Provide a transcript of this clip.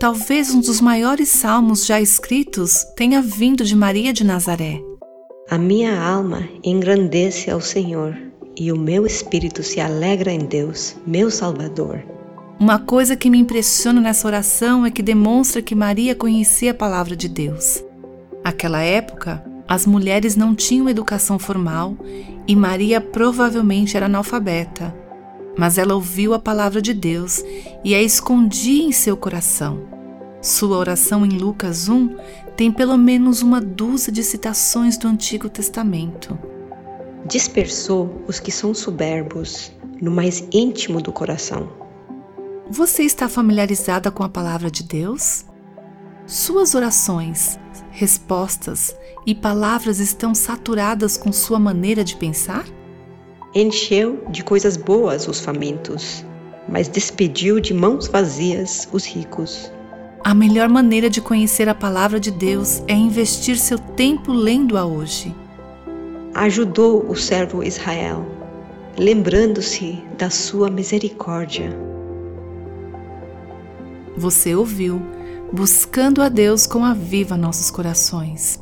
Talvez um dos maiores salmos já escritos tenha vindo de Maria de Nazaré. A minha alma engrandece ao Senhor, e o meu espírito se alegra em Deus, meu Salvador. Uma coisa que me impressiona nessa oração é que demonstra que Maria conhecia a palavra de Deus. Naquela época, as mulheres não tinham educação formal e Maria provavelmente era analfabeta. Mas ela ouviu a palavra de Deus e a escondia em seu coração. Sua oração em Lucas 1 tem pelo menos uma dúzia de citações do Antigo Testamento. Dispersou os que são soberbos no mais íntimo do coração. Você está familiarizada com a palavra de Deus? Suas orações, respostas e palavras estão saturadas com sua maneira de pensar? Encheu de coisas boas os famintos, mas despediu de mãos vazias os ricos. A melhor maneira de conhecer a palavra de Deus é investir seu tempo lendo-a hoje. Ajudou o servo Israel, lembrando-se da sua misericórdia. Você ouviu, buscando a Deus com aviva nossos corações.